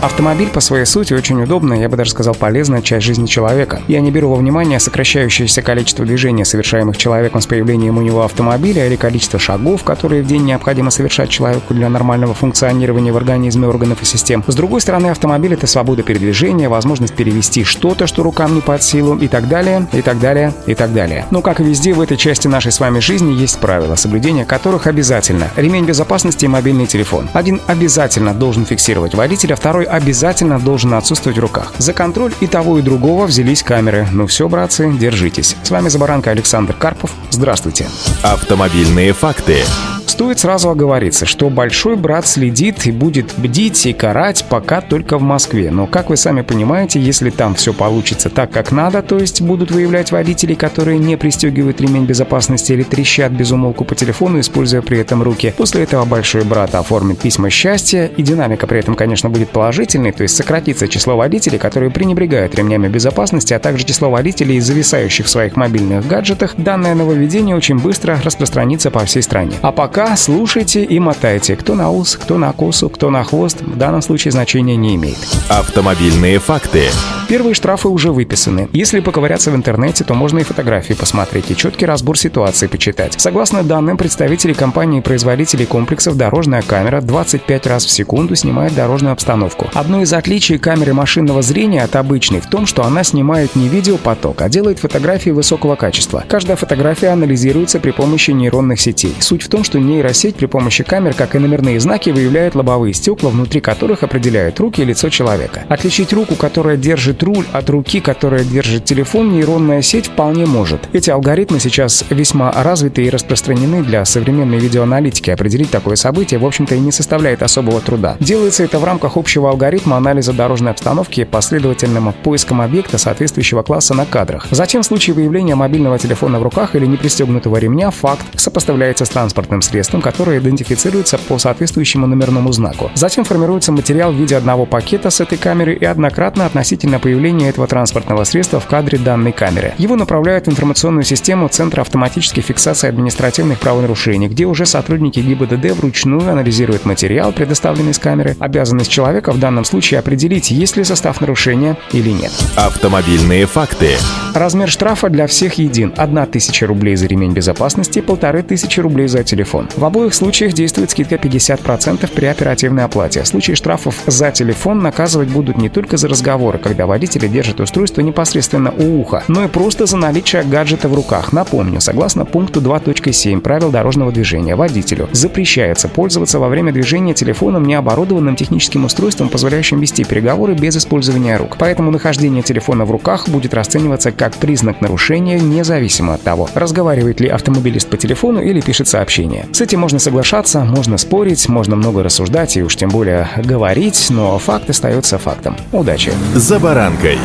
Автомобиль по своей сути очень удобная, я бы даже сказал, полезная часть жизни человека. Я не беру во внимание сокращающееся количество движений, совершаемых человеком с появлением у него автомобиля, или количество шагов, которые в день необходимо совершать человеку для нормального функционирования в организме органов и систем. С другой стороны, автомобиль — это свобода передвижения, возможность перевести что-то, что рукам не под силу, и так далее, и так далее, и так далее. Но, как и везде, в этой части нашей с вами жизни есть правила, соблюдение которых обязательно. Ремень безопасности и мобильный телефон. Один обязательно должен фиксировать водителя, второй обязательно должен отсутствовать в руках. За контроль и того, и другого взялись камеры. Ну все, братцы, держитесь. С вами Забаранка Александр Карпов. Здравствуйте. Автомобильные факты. Стоит сразу оговориться, что большой брат следит и будет бдить и карать пока только в Москве. Но, как вы сами понимаете, если там все получится так, как надо, то есть будут выявлять водителей, которые не пристегивают ремень безопасности или трещат без умолку по телефону, используя при этом руки. После этого большой брат оформит письма счастья, и динамика при этом, конечно, будет положительной, то есть сократится число водителей, которые пренебрегают ремнями безопасности, а также число водителей, зависающих в своих мобильных гаджетах. Данное нововведение очень быстро распространится по всей стране. А пока пока слушайте и мотайте. Кто на ус, кто на косу, кто на хвост, в данном случае значения не имеет. Автомобильные факты. Первые штрафы уже выписаны. Если поковыряться в интернете, то можно и фотографии посмотреть, и четкий разбор ситуации почитать. Согласно данным представителей компании-производителей комплексов, дорожная камера 25 раз в секунду снимает дорожную обстановку. Одно из отличий камеры машинного зрения от обычной в том, что она снимает не видеопоток, а делает фотографии высокого качества. Каждая фотография анализируется при помощи нейронных сетей. Суть в том, что нейросеть при помощи камер, как и номерные знаки, выявляет лобовые стекла, внутри которых определяют руки и лицо человека. Отличить руку, которая держит руль, от руки, которая держит телефон, нейронная сеть вполне может. Эти алгоритмы сейчас весьма развиты и распространены для современной видеоаналитики. Определить такое событие, в общем-то, и не составляет особого труда. Делается это в рамках общего алгоритма анализа дорожной обстановки последовательным поиском объекта соответствующего класса на кадрах. Затем в случае выявления мобильного телефона в руках или непристегнутого ремня факт сопоставляется с транспортным средством средством, которое идентифицируется по соответствующему номерному знаку. Затем формируется материал в виде одного пакета с этой камеры и однократно относительно появления этого транспортного средства в кадре данной камеры. Его направляют в информационную систему Центра автоматической фиксации административных правонарушений, где уже сотрудники ГИБДД вручную анализируют материал, предоставленный с камеры. Обязанность человека в данном случае определить, есть ли состав нарушения или нет. Автомобильные факты. Размер штрафа для всех един. 1000 рублей за ремень безопасности, 1500 рублей за телефон. В обоих случаях действует скидка 50% при оперативной оплате. В случае штрафов за телефон наказывать будут не только за разговоры, когда водители держат устройство непосредственно у уха, но и просто за наличие гаджета в руках. Напомню, согласно пункту 2.7 правил дорожного движения, водителю запрещается пользоваться во время движения телефоном, необорудованным техническим устройством, позволяющим вести переговоры без использования рук. Поэтому нахождение телефона в руках будет расцениваться как признак нарушения, независимо от того, разговаривает ли автомобилист по телефону или пишет сообщение. С этим можно соглашаться, можно спорить, можно много рассуждать и уж тем более говорить, но факт остается фактом. Удачи! За баранкой.